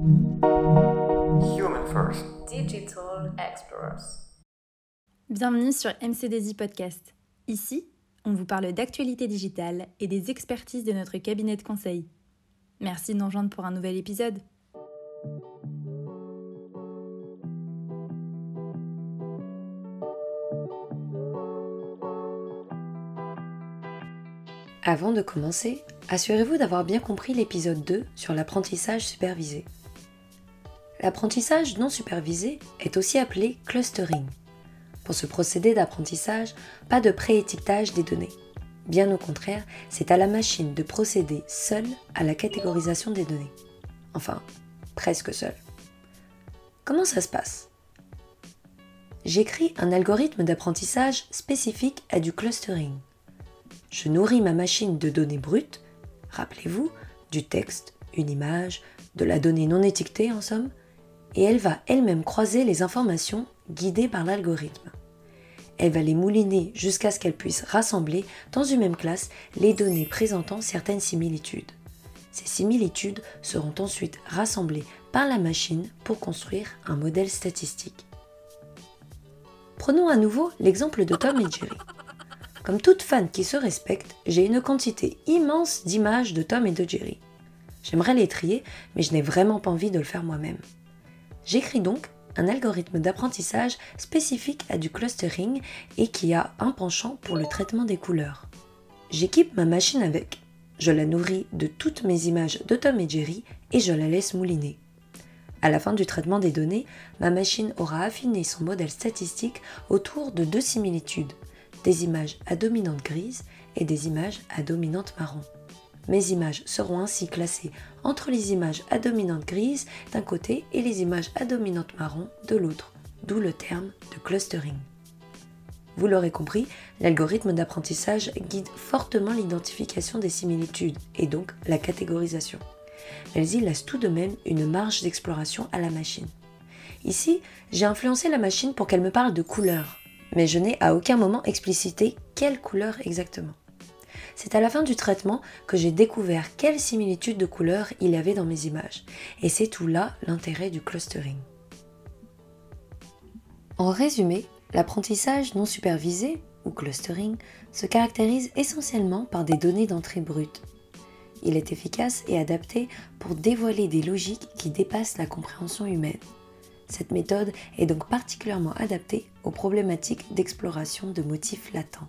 Human First. Digital Explorers. Bienvenue sur MCDZ Podcast. Ici, on vous parle d'actualité digitale et des expertises de notre cabinet de conseil. Merci de nous rejoindre pour un nouvel épisode. Avant de commencer, assurez-vous d'avoir bien compris l'épisode 2 sur l'apprentissage supervisé. L'apprentissage non supervisé est aussi appelé clustering. Pour ce procédé d'apprentissage, pas de préétiquetage des données. Bien au contraire, c'est à la machine de procéder seule à la catégorisation des données. Enfin, presque seule. Comment ça se passe? J'écris un algorithme d'apprentissage spécifique à du clustering. Je nourris ma machine de données brutes, rappelez-vous, du texte, une image, de la donnée non étiquetée en somme, et elle va elle-même croiser les informations guidées par l'algorithme. Elle va les mouliner jusqu'à ce qu'elle puisse rassembler dans une même classe les données présentant certaines similitudes. Ces similitudes seront ensuite rassemblées par la machine pour construire un modèle statistique. Prenons à nouveau l'exemple de Tom et Jerry. Comme toute fan qui se respecte, j'ai une quantité immense d'images de Tom et de Jerry. J'aimerais les trier, mais je n'ai vraiment pas envie de le faire moi-même. J'écris donc un algorithme d'apprentissage spécifique à du clustering et qui a un penchant pour le traitement des couleurs. J'équipe ma machine avec. Je la nourris de toutes mes images de Tom et Jerry et je la laisse mouliner. À la fin du traitement des données, ma machine aura affiné son modèle statistique autour de deux similitudes, des images à dominante grise et des images à dominante marron. Mes images seront ainsi classées entre les images à dominante grise d'un côté et les images à dominante marron de l'autre, d'où le terme de clustering. Vous l'aurez compris, l'algorithme d'apprentissage guide fortement l'identification des similitudes et donc la catégorisation. Mais il laisse tout de même une marge d'exploration à la machine. Ici, j'ai influencé la machine pour qu'elle me parle de couleurs, mais je n'ai à aucun moment explicité quelle couleur exactement. C'est à la fin du traitement que j'ai découvert quelle similitude de couleurs il y avait dans mes images, et c'est tout là l'intérêt du clustering. En résumé, l'apprentissage non supervisé, ou clustering, se caractérise essentiellement par des données d'entrée brutes. Il est efficace et adapté pour dévoiler des logiques qui dépassent la compréhension humaine. Cette méthode est donc particulièrement adaptée aux problématiques d'exploration de motifs latents.